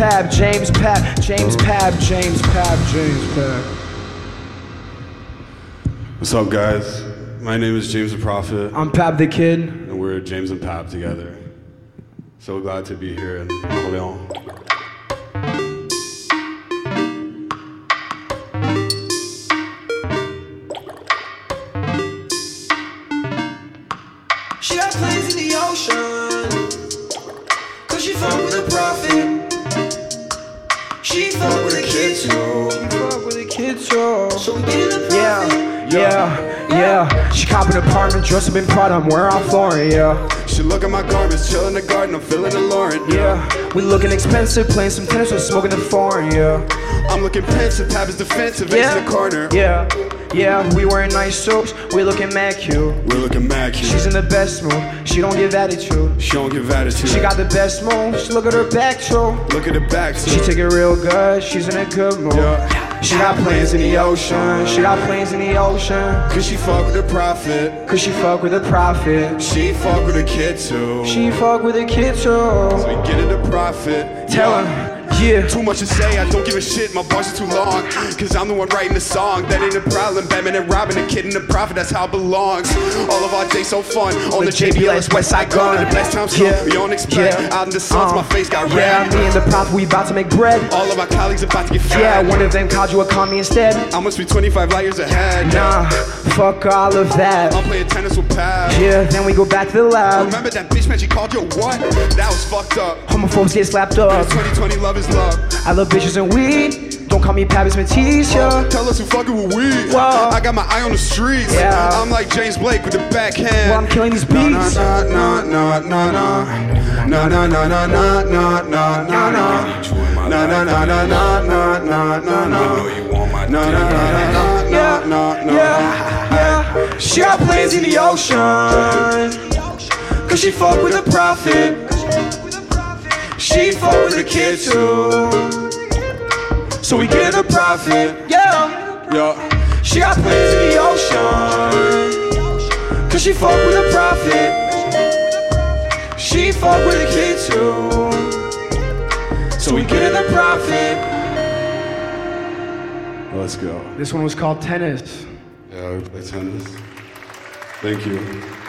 James Pab, James Pab, James Pab, James Pab, James Pab. What's up, guys? My name is James the Prophet, I'm Pab the Kid. and we're James and Pab together. So glad to be here in Orléans. She got planes in the ocean. Cause she fuck with a prophet. With a kid too. Fuck with the kids, yo. So we get in the Yeah, yeah, yeah. She cop an apartment, dress up in Prada, I'm wearing off Lauren, yeah. She look at my garments, chill in the garden, I'm feeling the Lauren. Yeah, we looking expensive, playing some tennis, we're smoking the foreign, yeah. I'm looking pensive, Pab is defensive, Yeah, into the corner. yeah, yeah. We wearing nice suits, we looking mad cute. We're looking mad cute. She's in the best mood, she don't give attitude. she don't give attitude. She got the best moves, look at her back, too. Look at the back, too. She take it real good, she's in a good mood. Yeah. She got planes in the ocean, she got planes in the ocean. Cause she fuck with the prophet. Cause she fuck with a prophet. She fuck with a kid too. She fuck with a kid, too. so we get in the prophet. Tell Yeah. her, yeah. Too much to say, I don't give a shit, my bars are too long. Cause I'm the one writing the song, that ain't a problem. Batman and Robin, the kid and the prophet, that's how it belongs. All of our days so fun, on the JBLS Westside Gunn. The best times come, Yeah. we don't expect. Yeah. Out in the suns, Uh, my face got Yeah, red. me and the prophet, we about to make bread. All of our colleagues about to get fat. Yeah, one of them called you a commie instead. I must be 25 light years ahead. Nah, fuck all of that. I'm playing tennis with Pat. Yeah, then we go back to the lab. Remember that bitch man she called you what? That was fucked up. Homophobes get slapped up. 2020 love is love. I love bitches and weed. Don't call me Pappy Matisse, yeah. Tell us who fucking with weed. Whoa. I got my eye on the streets. Yeah. I'm like James Blake with the backhand. Well, I'm killing these No, beats. no, no, no, no, no. No, no, no, no, no, no, no, no, no. No, no, no, no, no, no, no, no, no. No, no, no, no, no, no, no. Yeah, yeah. She got planes in the ocean. Cause she fuck with a prophet. She fuck with a kid too. So we get a profit. Yeah. Yeah. She got planes in the ocean. Cause she fuck with a prophet. She fuck with a kid too. So we get a profit. Let's go. This one was called Tennis. Yeah, we play tennis. Thank you.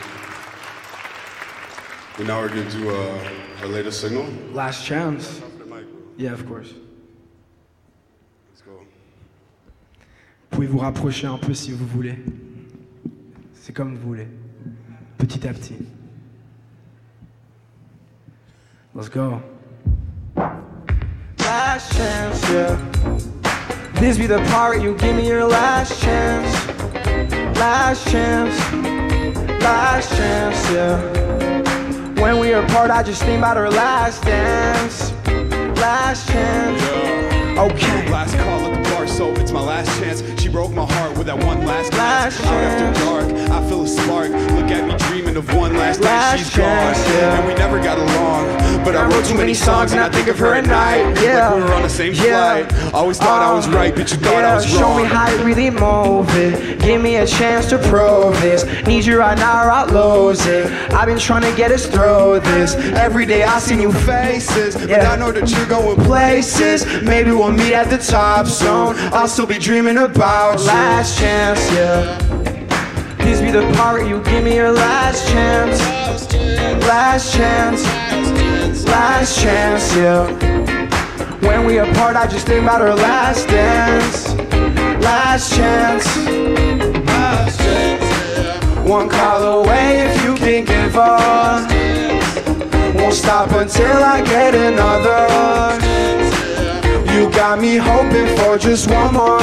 And now we're gonna do uh, our latest signal. Last chance. Yeah, of course. Let's go. Vous pouvez vous rapprocher un peu si vous voulez. C'est comme vous voulez. Petit à petit. Let's go. Last chance, yeah. This be the part you give me your last chance. Last chance. Last chance, yeah. We are apart, I just think about our last dance. Last chance. Okay. Last call bar, so it's my last chance. She broke my heart with that one last glance. Out after dark, I feel a spark. Look at me dreaming of one last, night. Last She's chance, gone, yeah. and we never got along. But I wrote too many songs, and I think of her at night. Yeah. Like we were on the same Yeah. flight. Always thought I was Uh, right, but you thought I yeah, was Show wrong. me how you really move it. Give me a chance to prove this. Need you right now or I'll lose it. I've been trying to get us through this. Every day I see new faces, but Yeah. I know that you're going places. Maybe we'll meet at the top soon. I'll still be dreaming about you. Last chance, yeah. Please be the part you give me your last chance. Last chance. Last chance, yeah. When we apart, I just think about our last dance. Last chance. One call away if you can give up. Won't stop until I get another. You got me hoping for just one more.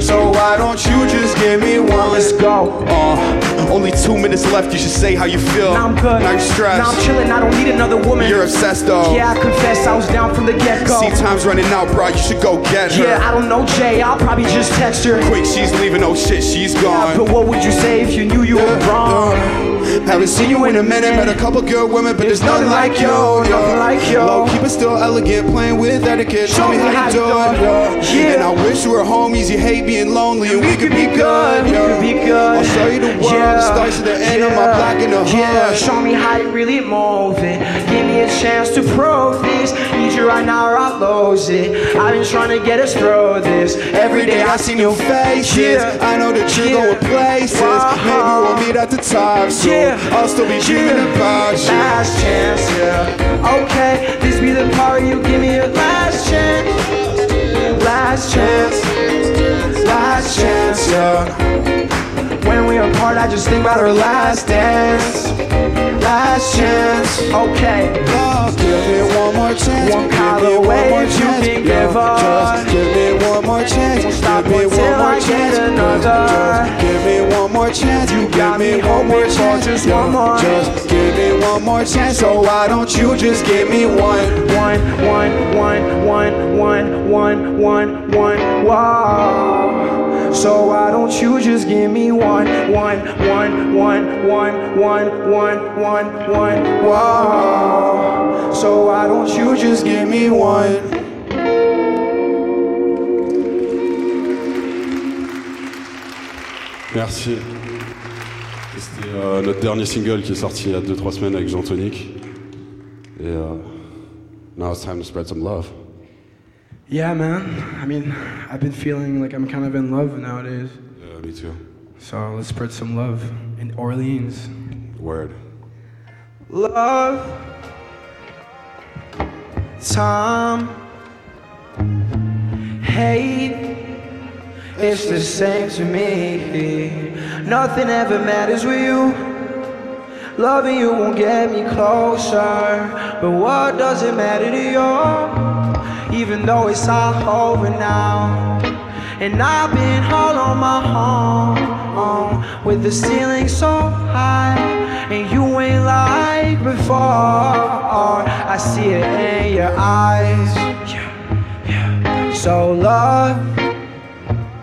So why don't you just give me one? Let's go. Uh, only two minutes left. You should say how you feel. Now I'm good. Now you're stressed. Now I'm chilling. I don't need another woman. You're obsessed though. Yeah, I confess I was down from the get go. See, time's running out, bro. You should go get her. Yeah, I don't know Jay. I'll probably just text her. Quick, she's leaving. Oh shit, she's gone. but what would you say if you knew you were wrong? Haven't seen you in a minute, met a couple good women, but there's nothing like you. nothing like you. Low, keep it still elegant, playing with etiquette. Show me how you do it, yeah. Yeah. And I wish we were homies. You hate being lonely, and we, could be good, we could be good. I'll show you the world. Yeah, Starts to the end of my block in the hood. Yeah, show me how you really moving. Give me a chance to prove this. Need you right now or I'll lose it. I've been trying to get us through this. Every day I see new faces. Yeah. I know that you're Yeah. going places. Uh-huh. Maybe we'll meet at the top soon. Yeah. I'll still be dreaming Yeah. about you. Last chance, yeah. Okay, this be the part you give me your last chance. Last chance. Last chance, yeah. When we apart, I just think about our last dance. Last chance, okay. Love, give me one more chance. One give call me away one more if you can give us. Just give me one more chance. Won't stop give me one more I get chance. another. Just give me one more chance. You got me one more chance. just one more. Just give me one more chance. So why don't you just give me one? One, one, one, one, one, one, one, one, wow. So why don't you just give me one, one, one, one, one, one, one, one, one, wow. So why don't you just give me one? Merci. C'était euh, notre dernier single qui est sorti il y a 2-3 semaines avec Jean Tonic. Et euh, now it's time to spread some love. Yeah, man. I mean, I've been feeling like I'm kind of in love nowadays. Yeah, me too. So let's spread some love in Orleans. Word. love time hate it's the same to me nothing ever matters with you loving you won't get me closer but what does it matter to you even though it's all over now and I've been all on my own with the ceiling so high, and you ain't like before. I see it in your eyes. So love,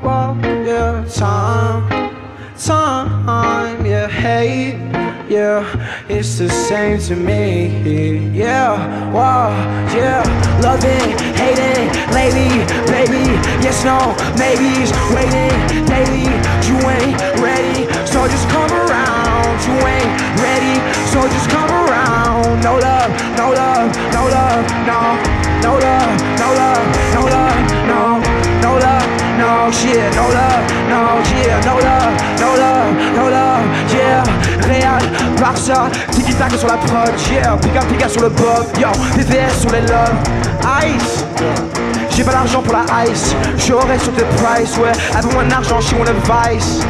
well, yeah, time, time, yeah, hate. Yeah, it's the same to me. Yeah, wow, yeah, loving, lately, baby. Yes, no, maybes, waiting daily. You ain't ready, so just come around. You ain't ready, so just come around. No love, no love, no love, no, no love, no love, no shit, no love, no yeah, no love, no love, no love, yeah. Real, Barça, tiki taka sur la prod, yeah. Pika pika sur le bob, yo. PVS sur les love, ice. J'ai pas l'argent pour la ice, j'aurais sur the price, ouais. Avec mon argent, she want advice,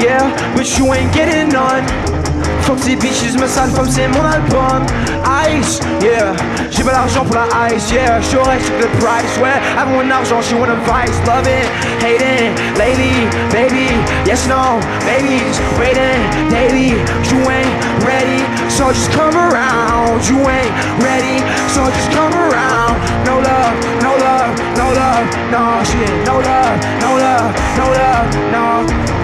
yeah. But you ain't getting none. Fuck ces bitches, me sale comme c'est mon album Ice, yeah. J'ai pas l'argent pour la ice, yeah. J'aurais sur the price, ouais. Avec mon argent, she want advice Loving, hating, lately, baby Yes, no, babies Waiting, daily You ain't ready, so just come around You ain't ready, so just come around. love, love, no love, no shit No love, no love, no love, no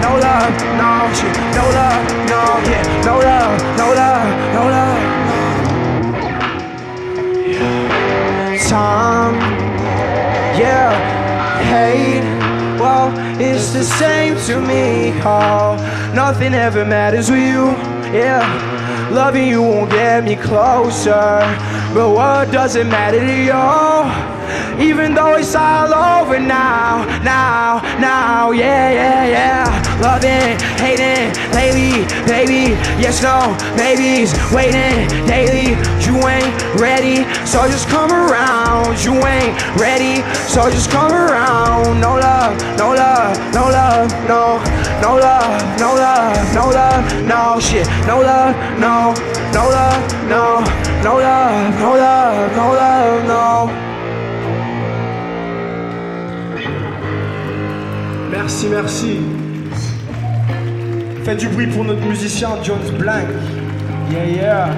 No love, no shit No love, no, yeah. No love, no love, no love Time, yeah, hate Well, it's the same to me, oh Nothing ever matters with you, yeah. Loving you won't get me closer But what does it matter to you? Even though it's all over now, now, now, yeah, yeah, yeah. Loving, hating, lately, baby, yes, no, babies, waiting daily. You ain't ready, so just come around. You ain't ready, so just come around. No love, no love, no love, no, no love, no love, no love, no shit, no love, no, no love, no, no love, no. Merci, merci. Faites du bruit pour notre musicien Jones Blank. Yeah, yeah.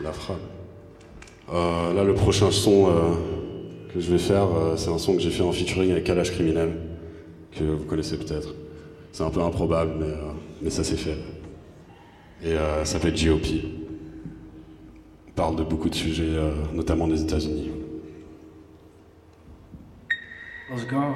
La frappe. Euh, là, le prochain son, euh, que je vais faire, euh, c'est un son que j'ai fait en featuring avec Kalash Criminel, que vous connaissez peut-être. C'est un peu improbable, mais, euh, mais ça s'est fait. Et euh, ça s'appelle GOP. On parle de beaucoup de sujets, notamment des États-Unis. Let's go.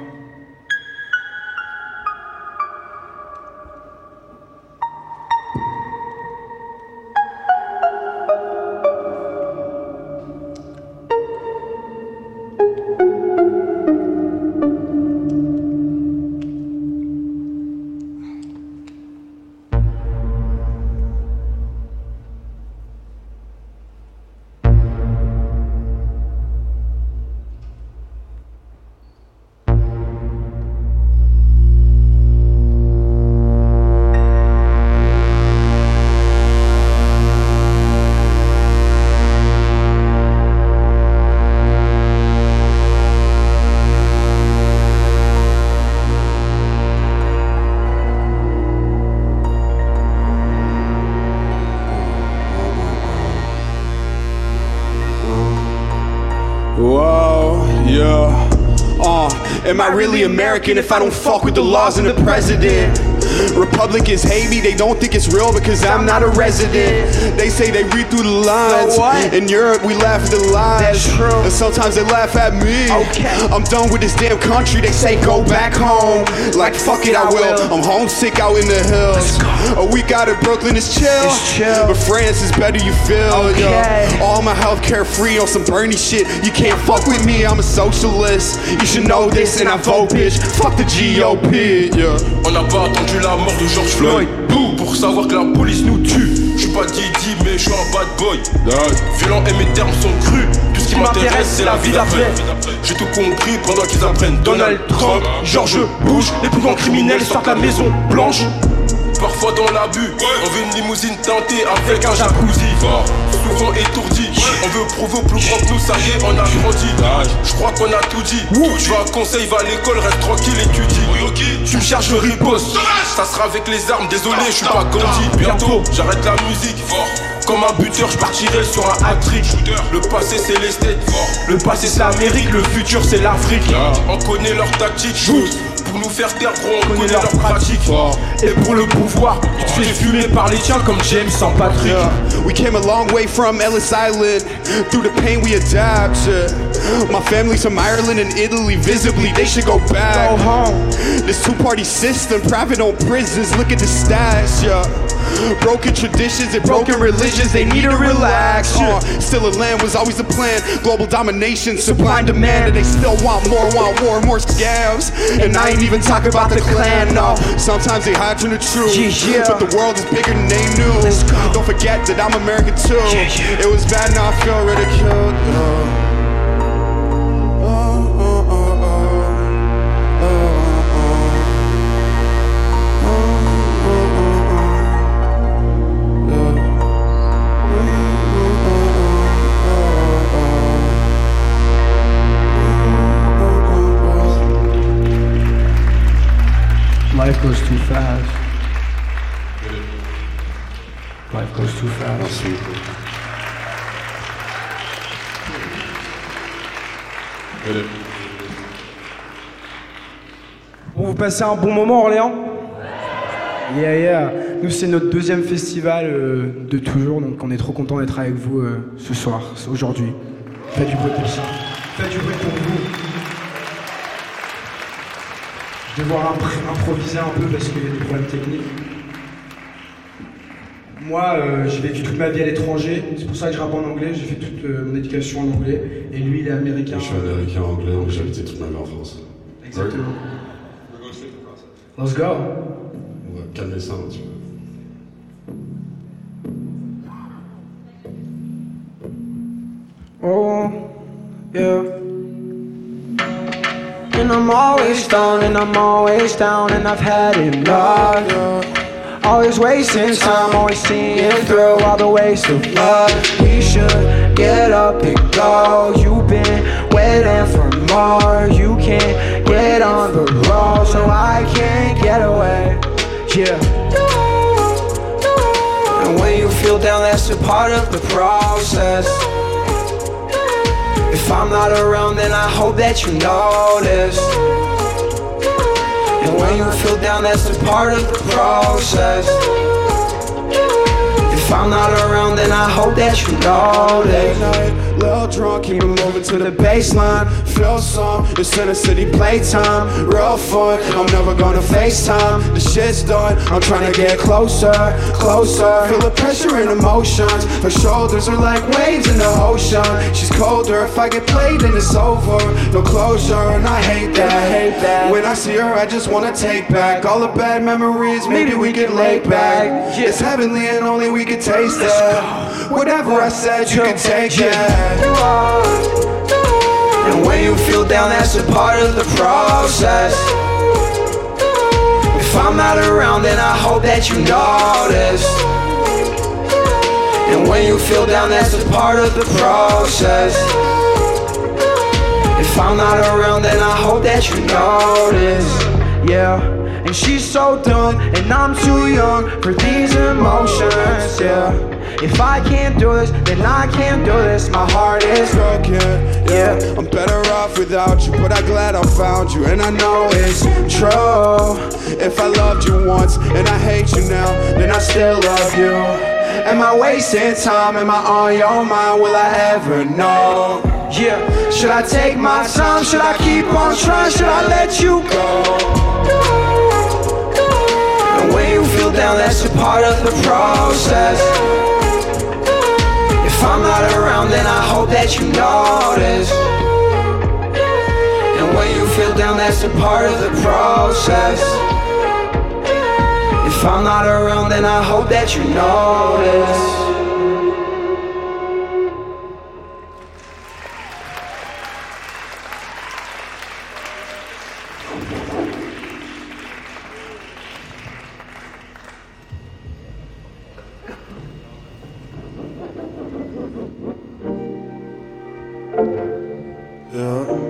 Am I really American if I don't fuck with the laws and the president? Republicans hate me, they don't think it's real because I'm not a resident. They say they read through the lines. So what? In Europe, we laugh at the lies. That's true. And sometimes they laugh at me. Okay. I'm done with this damn country, they say go back home. Like fuck it, I will. I'm homesick out in the hills. A week out of Brooklyn is chill. It's chill. But France is better, you feel. Okay. Yeah. All my healthcare free on some Bernie shit. You can't fuck with me, I'm a socialist. You should know this, and I vote, bitch. Fuck the GOP, yeah. On n'a pas attendu la mort de George Floyd. Pour savoir que la police nous tue. Je suis pas Didi mais je suis un bad boy. Violent et mes termes sont crus. Tout ce qui m'intéresse c'est la vie d'après. J'ai tout compris pendant qu'ils apprennent Donald Trump, George Bush Les plus grands criminels sortent la maison blanche Parfois dans l'abus, on veut une limousine teintée avec un jacuzzi. Fort, souvent étourdi, on veut prouver au plus grand que nous, ça y est, on a grandi. Je crois qu'on a tout dit, je vais à conseil, va à l'école, reste tranquille, étudie Tu me cherches, je riposte, ça sera avec les armes, désolé, je suis pas Gandhi. Bientôt, j'arrête la musique, fort. Comme un buteur, je partirai sur un hat-trick Le passé c'est les States, le passé c'est l'Amérique, le futur c'est l'Afrique. On connaît leurs tactiques, shoot pour nous faire taire, gros, on connaît leurs pratiques Et pour le pouvoir, tu te fais fumer par les tiens comme James St. Patrick Yeah. We came a long way from Ellis Island. Through the pain we adapt. My family's from Ireland and Italy. Visibly, they should go back. Go home. This two-party system, private owned prisons. Look at the stats, yeah. Broken traditions and broken religions. They need to relax. Uh, still, a land was always the plan. Global domination, supply and demand, and they still want more, want war, more scams. And I ain't even talking about the clan. No, sometimes they hide from the truth. Yeah, yeah. But the world is bigger than they knew. Don't forget that I'm American too. Yeah. It was bad, now I feel ridiculed. Uh. Uh, Life goes too fast. Life goes too fast. Merci. Bon, vous passez un bon moment, Orléans? Yeah, yeah. Nous, c'est notre deuxième festival euh, de toujours, donc on est trop content d'être avec vous euh, ce soir, aujourd'hui. Faites du bruit pour ça. Faites du bruit pour vous. Je vais devoir impr- improviser un peu parce qu'il y a des problèmes techniques. Moi, euh, j'ai vécu toute ma vie à l'étranger, c'est pour ça que je rappe en anglais, j'ai fait toute euh, mon éducation en anglais, et lui, il est américain. Je suis américain, anglais, donc j'ai habité toute ma vie en France. Exactement. Let's go. On va calmer ça un petit peu. Oh, yeah. And I'm always down, and I'm always down, and I've had enough. Always wasting time, always seeing through all the waste of love. We should get up and go. You've been waiting for more. You can't get on the road, so I can't get away. Yeah. And when you feel down, that's a part of the process. If I'm not around, then I hope that you notice. And when you feel down, that's a part of the process. If I'm not around, then I hope that you notice. night, little drunk, keep moving to the baseline. Feel some, it's in the city playtime. Real fun, I'm never gonna FaceTime. The shit's done, I'm trying to get closer, closer. Feel the pressure and emotions. Her shoulders are like waves in the ocean. She's colder, if I get played, then it's over. No closure, and I hate that. I hate that. When I see her, I just wanna take back all the bad memories. Maybe we get laid back. It's heavenly, and only we can taste it. Whatever I said, you can take it. And when you feel down, that's a part of the process. If I'm not around, then I hope that you notice. And when you feel down, that's a part of the process. If I'm not around, then I hope that you notice. Yeah, and she's so done, and I'm too young for these emotions. Yeah, if I can't do this, then I can't do this. My heart is broken. Yeah, I'm better off without you, but I'm glad I found you, and I know it's true. If I loved you once and I hate you now, then I still love you. Am I wasting time? Am I on your mind? Will I ever know? Yeah, should I take my time? Should I keep on trying? Should I let you go? Down, that's a part of the process. I'm not around, then I hope that you notice. And when you feel down, that's a part of the process. If I'm not around, then I hope that you notice. Yeah.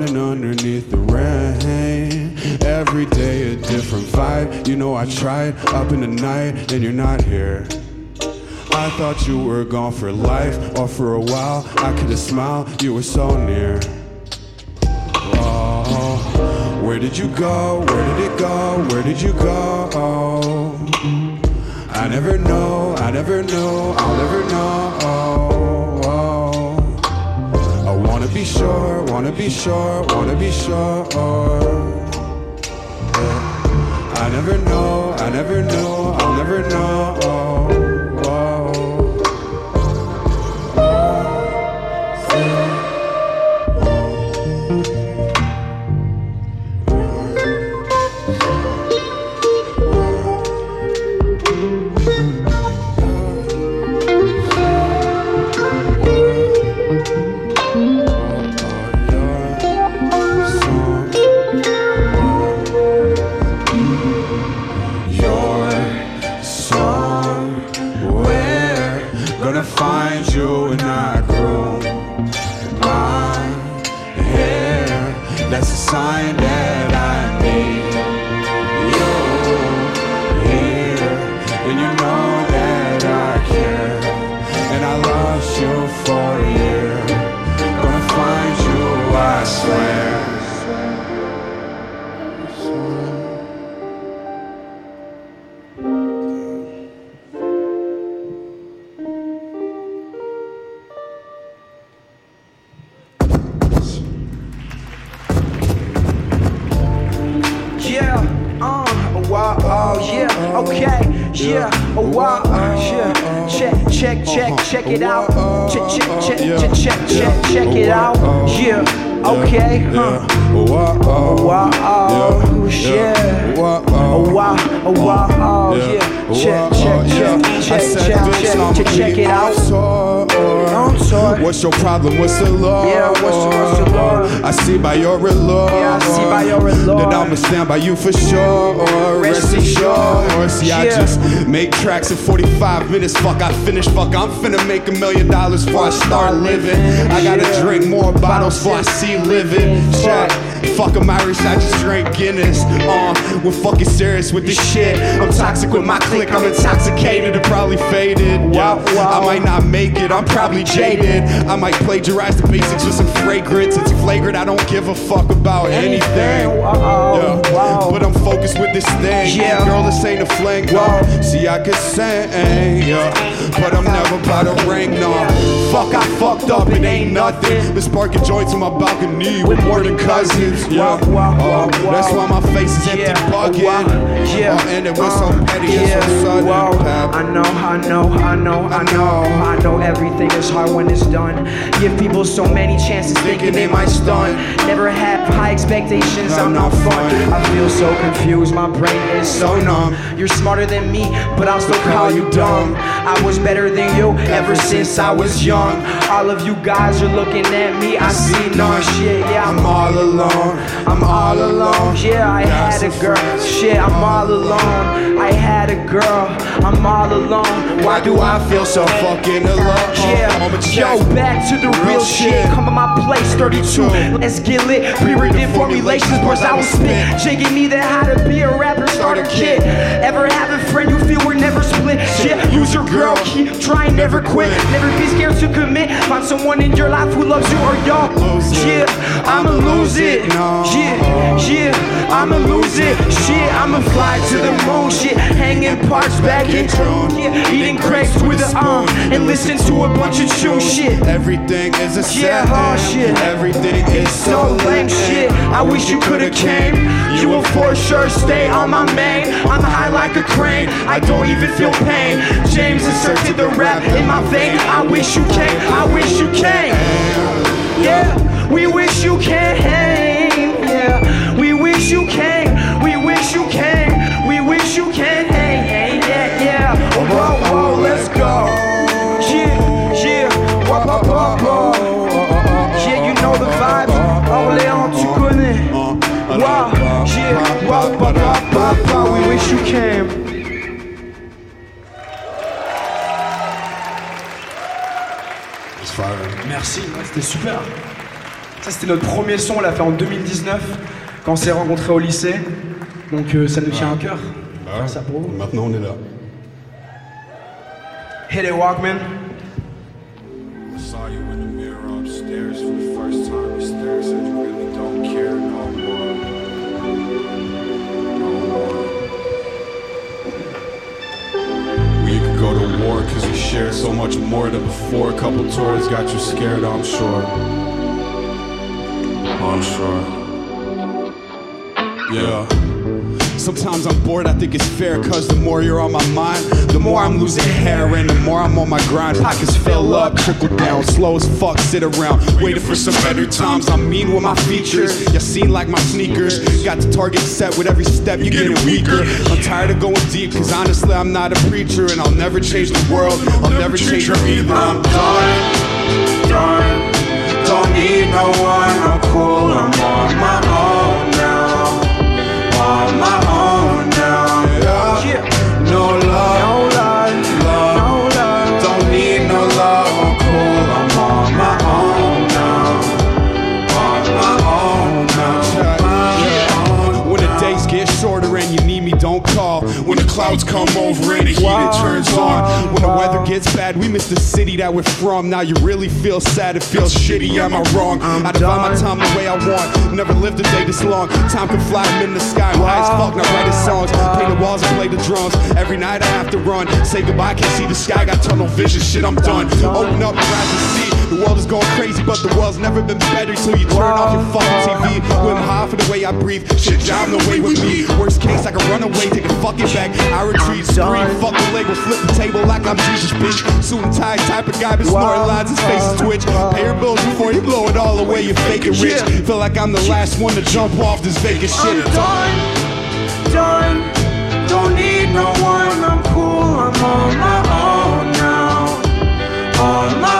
Underneath the rain. Every day a different vibe. You know I tried up in the night, and you're not here. I thought you were gone for life or for a while. I could have smiled, you were so near. Oh, where did you go? Where did it go? Where did you go? I never know, I never know, I'll never know. Be sure, wanna be sure, wanna be sure. I never know, I never know, I'll never know. Problem? What's the law? Yeah, what's the- what's the law? I see by your allure. Yeah, I see by your allure. That I'ma stand by you for sure. Or Rest assured. See, I just make tracks in 45 minutes. Fuck, I finish. Fuck, I'm finna make a million dollars before I start living. I gotta drink more bottles before I see living. Shaq. Fuck, I'm Irish, I just drink Guinness. Uh, we're fucking serious with this shit. I'm toxic with my clique, I'm intoxicated and probably faded. Wow, wow. I might not make it, I'm probably jaded. I might plagiarize the basics with some fragrance. It's flagrant, I don't give a fuck about anything. Yeah, but I'm focused with this thing. Yeah. Girl, this ain't a fling. No. Wow. See, I can sing, yeah, but I'm never about to ring. No, fuck, I fucked up, it ain't nothing. Been sparking joints on my balcony with more than cousins. Yeah, Uh, that's why my face is empty Yeah, wow, yeah. Uh, and it was so petty and yeah, so sudden. I know, I know, I know, I know, I know everything is hard when it's done. Give people so many chances thinking they might stun. Never have high expectations, I'm not fun. I feel so confused, my brain is so numb. You're smarter than me, but I'll still call you dumb. I was better than you ever since I was young. All of you guys are looking at me, I see none. Shit, yeah, I'm I'm all alone. I'm all alone. Yeah, I had a girl. Shit, I'm all alone. I had a girl. I'm all alone. Why do I feel so fucking alone? Yeah, yo, back to the real shit. Come to my place, 32. Let's get lit. Pre-written formulations, boys, I will spit. Gave me that how to be a rapper starter kit. Ever have a friend you feel we're never split? Yeah, use your girl, keep trying, never quit. Never be scared to commit. Find someone in your life who loves you or y'all. Yeah, I'ma lose it. Yeah, yeah, I'ma lose it. Shit, I'ma fly to the moon. Shit, hanging parts back in June. Yeah, eating crepes with a um and listen to a bunch of chew shit. Everything is a Yeah, oh, shit. Everything is So lame shit. I wish you could've came. You will for sure stay on my main. I'm high like a crane. I don't even feel pain. James inserted the rap in my vein. I wish you came. I wish you came. Yeah, we wish you came. Yeah, we wish you came. We wish you came. We wish you came. Hey, hey, yeah, yeah. Oh, whoa, whoa, let's go. Yeah, yeah. Whoa, whoa, whoa, whoa. Yeah, you know the vibes. Orléans, tu connais. Wow, yeah. Wow, wow. We wish you came. Merci, ouais, c'était super. Ça, c'était notre premier son, on l'a fait en 2019, quand on s'est rencontrés au lycée. Donc, euh, ça nous tient à cœur. Bah Faire ça pour vous. Maintenant, on est là. Hit it, Walkman. Saw you in the mirror upstairs for the first time. You stared, said you really don't care no more. No more. We could go to war cause we shared so much more than before. A couple tours got you scared, I'm sure. I'm sure. Yeah. Sometimes I'm bored, I think it's fair, cause the more you're on my mind, the more I'm losing hair, and the more I'm on my grind. Pockets fill up, trickle down, slow as fuck, sit around, waiting for some better times. I'm mean with my features, you seen like my sneakers. Got the target set with every step, you're getting weaker. I'm tired of going deep, cause honestly, I'm not a preacher, and I'll never change the world, I'll never change her either. I'm done, done. Don't need no one, I'm cool, I'm on my own clouds come over and the heat it turns on. When the weather gets bad, we miss the city that we're from. Now you really feel sad, it feels shitty, am I wrong? I divide my time the way I want. Never lived a day this long. Time can fly, I'm in the sky, I'm high as fuck, writing songs. Paint the walls and play the drums. Every night I have to run. Say goodbye, can't see the sky, got tunnel vision, shit, I'm done. Open up your eyes and see. The world is going crazy, but the world's never been better So you turn off your fucking TV. When I'm high for the way I breathe, shit down the way with me. Worst case, I can run away, take a fucking back. I retreat, scream, fuck the label, flip the table like I'm Jesus, bitch. Suit and tie type of guy, been snorting lines, his face is twitch. Pay your bills before you blow it all away, you fake it rich. Feel like I'm the last one to jump off this vacant shit. I'm done, done. Don't need no one. I'm cool. I'm on my own now. On my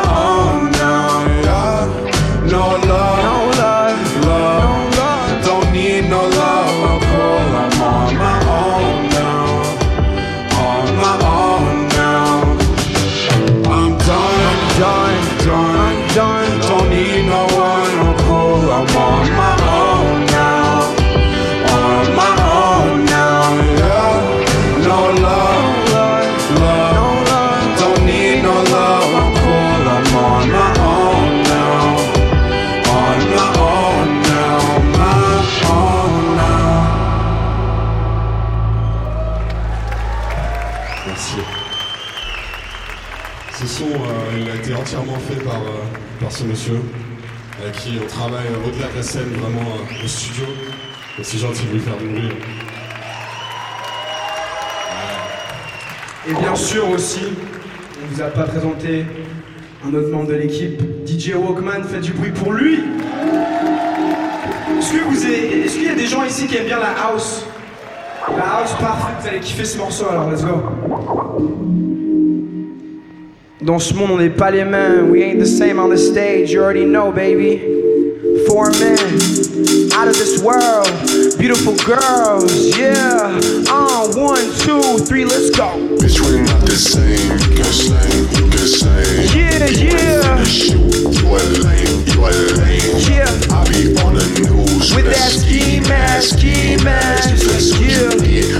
euh, au-delà de la scène, vraiment euh, au studio. C'est gentil de lui faire du bruit. Et bien sûr aussi, on vous a pas présenté un autre membre de l'équipe, DJ Walkman, faites du bruit pour lui. Est-ce qu'il y a des gens ici qui aiment bien la house? La house parfaite, vous allez kiffer ce morceau alors, let's go. Dans ce monde, on n'est pas les mêmes. We ain't the same on the stage, you already know, baby. Four men out of this world, beautiful girls, yeah. Uh, one, two, three, let's go. Bitch, we not the same. You can slang, you can slang. Yeah, yeah, Shoot, you a lame, you a lame. yeah. I be on the news With that ski mask, ski mask, yeah.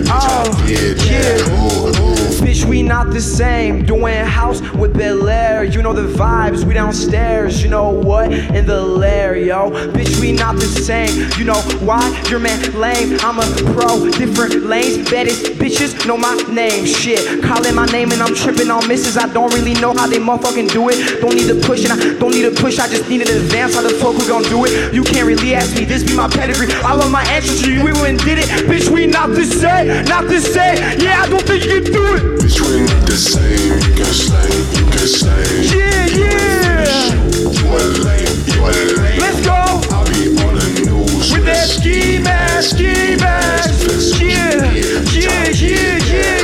Oh, yeah. Bitch, we not the same. Doing house with Bel Air. You know the vibes, we downstairs. You know what? In the lair, yo. Bitch, we not the same. You know why? Your man lame. I'm a pro, different lanes. Baddest bitches know my name. Shit, calling my name and I'm tripping on misses. I don't really know how they motherfucking do it. Don't need to push and I don't need to push. I just need an advance. How the fuck we gon' do it? You can't really ask me. This be my pedigree. I love my ancestry. We went did it. Bitch, we not the same. Not the same. Yeah, I don't think you can do it. Bitch, the same. You can slang, you can slang. Yeah, yeah. You a lame, you a lame. Let's go. I be on the news With that ski mask, ski mask. Yeah, yeah, yeah, yeah,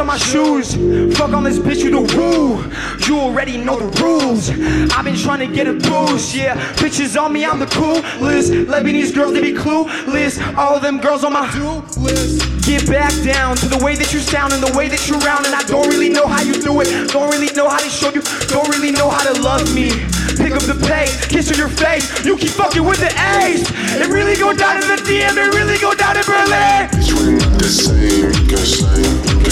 On my shoes. Fuck on this bitch, you the woo. You already know the rules. I've been trying to get a boost, yeah. Bitches on me, I'm the coolest. Lebanese girls, they be clueless. All of them girls on my do list. Get back down to the way that you sound and the way that you round. And I don't really know how you do it. Don't really know how they show you. Don't really know how to love me. Pick up the pace, kiss on your face. You keep fucking with the ace. It really go down in the DM. It really go down in Berlin. We the same.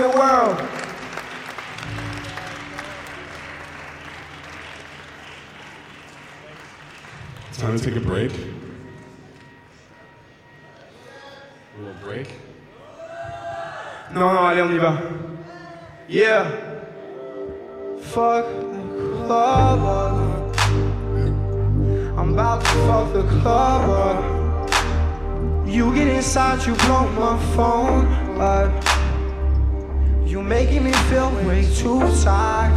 baby, all over the world. Time to take a break. A little break. Non, non, allez, on y va. Yeah. Fuck the club up. I'm about to fuck the club up. You get inside, you blow my phone up. You making me feel way too. Said,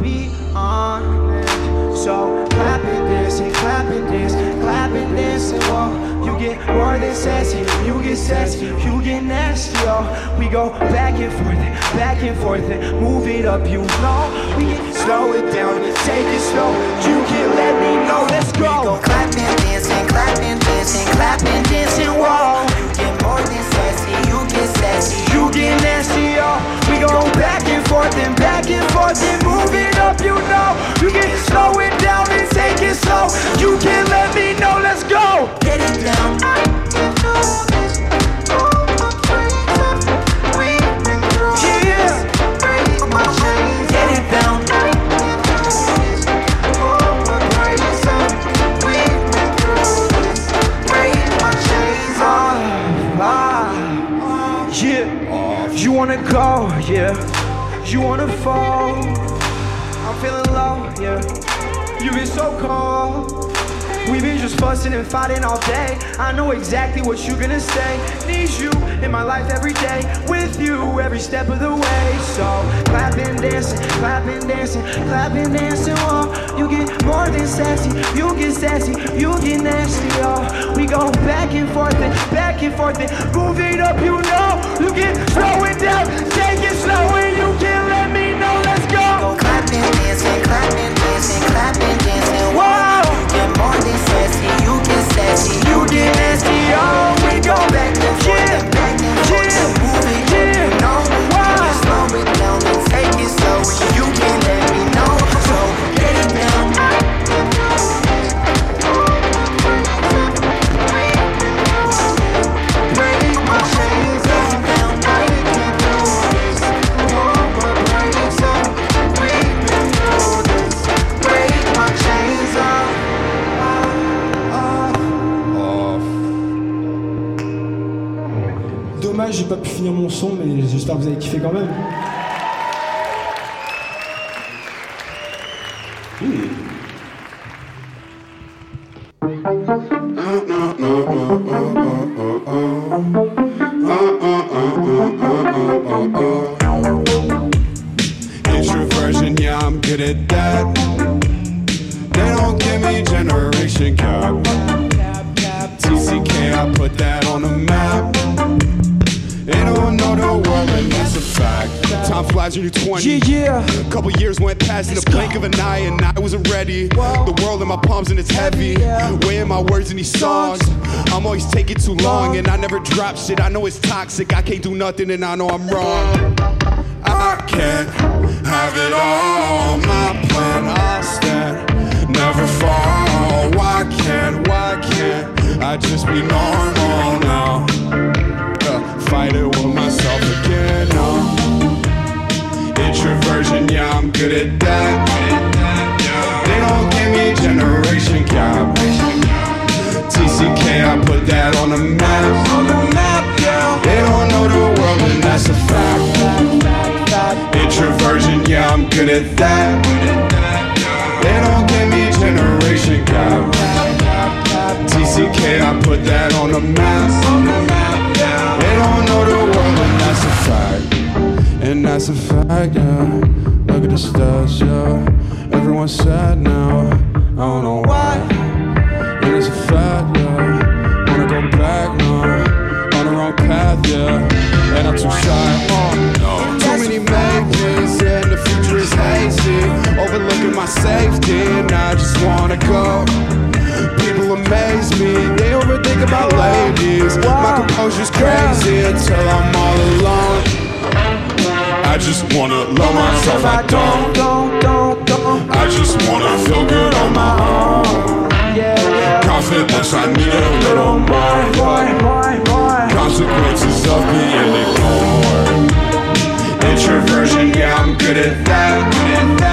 Be honest. So clap and dance and clap and dance, clap and walk. You get more than sassy, you get sassy, you get nasty, yo. We go back and forth, and back and forth, and move it up, you know. We can slow it down, and take it slow. You can let me know, let's go. We go clapping dance and clapping dance and clap and dance and walk. You get more than sassy, you get you get nasty, yo. We go back and forth and back and forth and move it up, you know. You can slow it down and take it slow. You can let me know, let's go. Get it down. Go, yeah. You wanna fall. I'm feeling low, yeah. You've been so cold. We've been just fussing and fighting all day. I know exactly what you're gonna say. Need you in my life every day. With you every step of the way. So clapping, dancing, clapping, dancing, clapping, dancing. Oh, you get more than sassy. You get sassy. You get nasty. Oh, we go back and forth and back and forth and move it up. You know, you get slow it down, take it slow, clapping, dancing, clapping, dancing, clapping, dancing. Wow. You get more than sassy. You get sassy. You get nasty. Oh, we go back and forth back vous avez kiffé quand même. I drop shit. I know it's toxic. I can't do nothing, and I know I'm wrong. I can't have it all. My plan, I'll stand, never fall. Why can't, why can't I just be normal now? Uh, fight it with myself again. No. Introversion, yeah, I'm good at that. They don't give me generation gap. TCK, I put that. On the map, yeah, at that. They don't give me generation gap. TCK, I put that on the map. They don't know the world, and that's a fact. And that's a fact, yeah. Look at the stars, yeah. Everyone's sad now. I don't know why. And it's a fact, yeah. Wanna go back now. On the wrong path, yeah. And I'm too shy. Uh, hazy. Overlooking my safety, and I just wanna go. People amaze me, they overthink about ladies. My composure's crazy until I'm all alone. I just wanna love myself, I don't. Don't, don't, don't. I just wanna feel good on my own. Confidence, I need a little more. Consequences, of being ignored. Yeah, I'm good at that.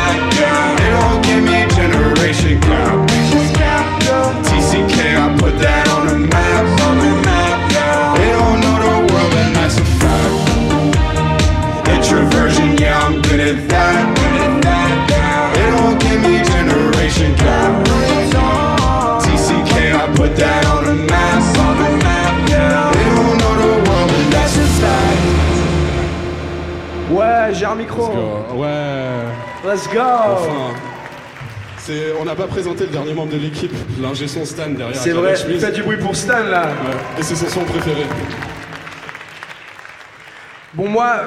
N'a pas présenté le dernier membre de l'équipe, l'ingé son Stan derrière. C'est vrai, faites du bruit pour Stan là. Ouais. Et c'est son son préféré. Bon, moi,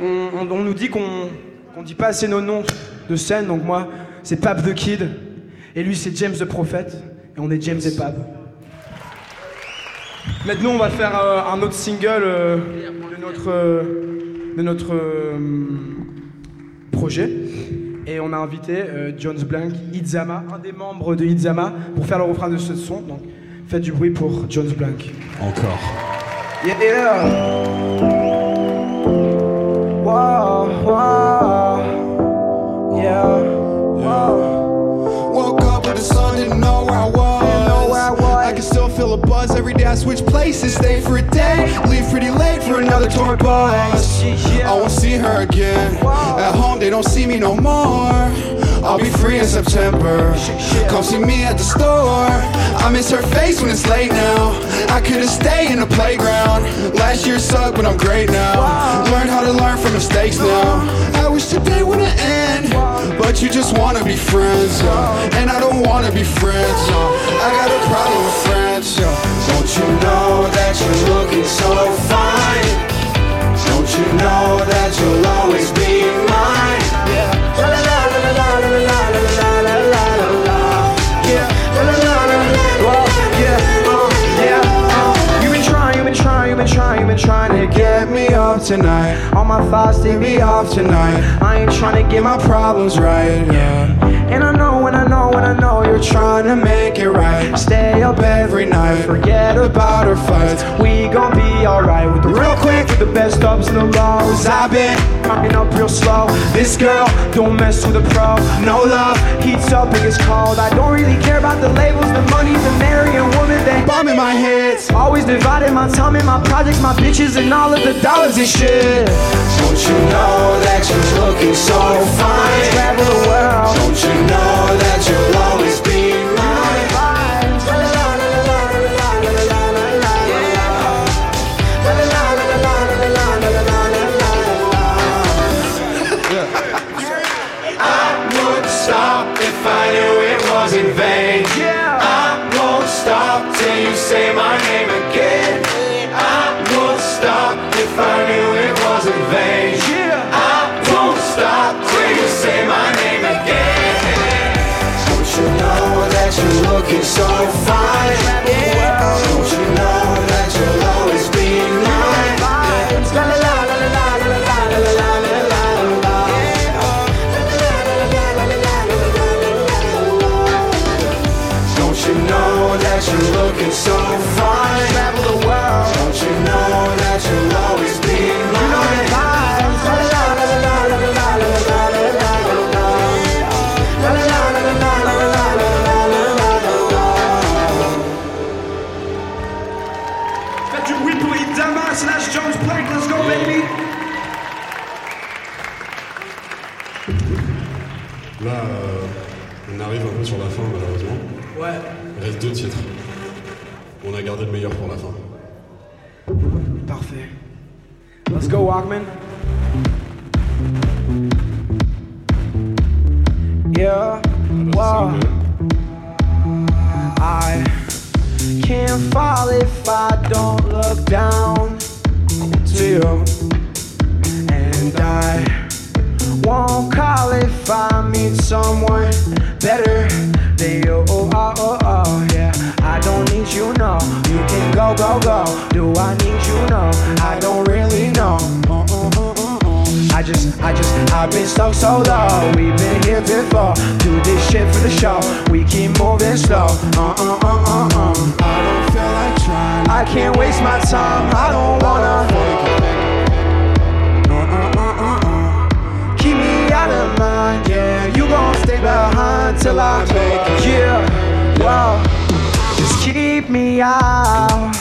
on, on- on nous dit qu'on qu'on dit pas assez nos noms de scène, donc moi, c'est Pape the Kid, et lui, c'est James the Prophet, et on est James et Pape. Maintenant, on va faire euh, un autre single euh, de notre, euh, de notre projet. Et on a invité euh, Jones Blank, Itzama, un des membres de Itzama, pour faire le refrain de ce son. Donc, faites du bruit pour Jones Blank. Encore. Yeah. Wow, wow. Yeah. Wow. Woke up with the sun, didn't know where I was. still feel a buzz every day. I switch places, stay for a day, leave pretty late for another tour bus. Yeah. I won't see her again. At home, they don't see me no more. I'll be free in September. Come see me at the store. I miss her face when it's late now. I could've stayed in the playground. Last year sucked, but I'm great now. Learned how to learn from mistakes now. I wish today wouldn't end, but you just wanna be friends, and I don't wanna be friends. I got a problem with friends. Don't you know that you're looking so fine? Don't you know that you'll always be been trying, to get me off tonight. All my thoughts they be off tonight. I ain't trying to get my problems right. Yeah. And I know, I know, and I know you're trying to make it right. Stay up every night, forget about our fights. We gon' be alright with the real quick, with the best ups and the lows. I've been coming up real slow. This girl don't mess with a pro. No love heats up and gets cold. I don't really care about the labels, the money, the marrying woman. They Bomb in my head. always dividing my time and my projects, my bitches, and all of the dollars and shit. Don't you know that you're looking so fine? Travel the world. Don't you know that you'll always Yeah, wow. I can't fall if I don't look down to you. And I won't call if I meet someone better than you. Oh, oh, oh, oh, yeah. I don't need you, no. You can go, go, go. Do I need you, no? I don't really know. I just, I just, I've been stuck so low. We've been here before. Do this shit for the show. We keep moving slow. Uh, uh, uh, uh, uh. I don't feel like trying I can't waste my time. I don't wanna. Uh-uh-uh-uh-uh. Keep me out of mind, yeah. You gon' stay behind till I make it, yeah. Wow. Just keep me out.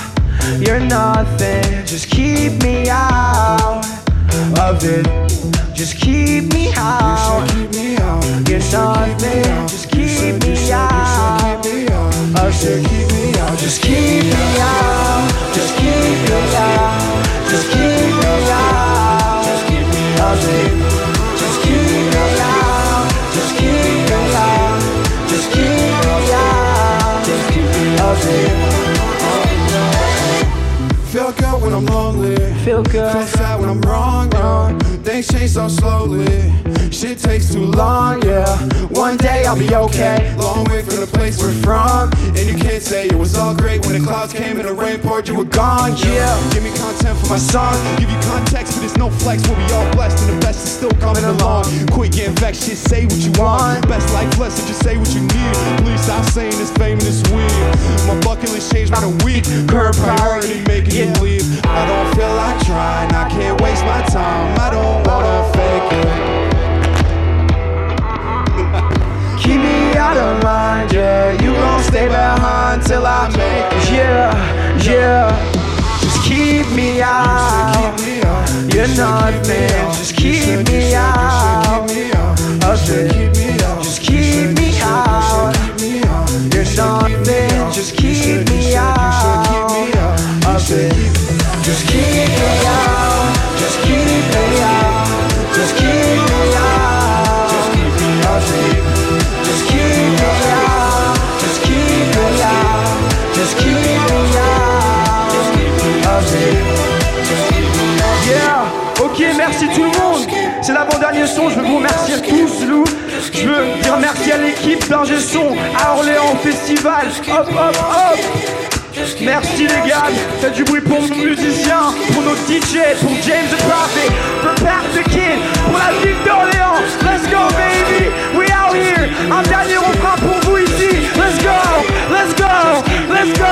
You're nothing. Just keep me out of it. Just keep me out. You're nothing. Just keep me out it. Just keep me out. Just keep me out. Just keep me out of it. Just keep me out. Just keep me out. Just keep me out of it. Feel good when I'm lonely. Feel good. Feel sad when I'm wrong. Things change so slowly. Shit takes too long, yeah. One day I'll be okay. Long way from the place we're from. And you can't say it was all great when the clouds came and the rain poured, you were gone, yeah. Give me content for my song. Give you context, but it's no flex. We'll be all blessed, and the best is still coming along. Quit getting vexed, shit, say what you want. Best life lesson, just say what you need. Please stop saying this fame and this weed. My bucket list changed by the week. Current priority, making you leave. I don't feel like trying, I can't waste my time. I don't wanna fake it. Keep me out of mind, yeah. You gon' stay behind till I make it, yeah, yeah. Just keep me out. You're nothing. Just keep me out of it. Just keep me out. You're nothing. Just keep me out of it. Just keep me out. Just keep me out. L'avant-dernier son, je veux vous remercier tous, Lou. Je veux dire merci à l'équipe d'Ingé Son, à Orléans Festival. Hop, hop, hop. Merci les gars, faites du bruit pour nos musiciens, pour nos DJ, pour James the Prophet, Pat the Kid, pour la ville d'Orléans. Let's go baby, we out here. Un dernier refrain pour vous ici. Let's go, let's go, let's go,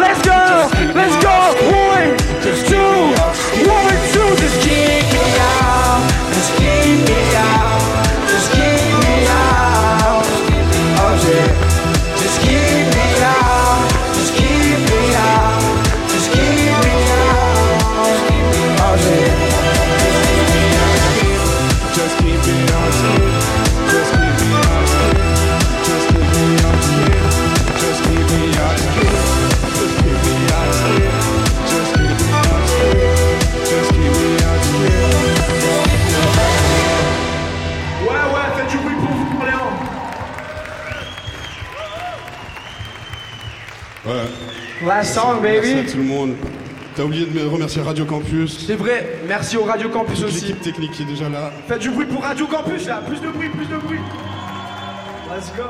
let's go, let's go. One, two, Last song, Merci à tout le monde. T'as oublié de me remercier Radio Campus, C'est vrai, merci au Radio Campus toute aussi. l'équipe technique qui est déjà là. Faites du bruit pour Radio Campus là, plus de bruit, plus de bruit. Let's go.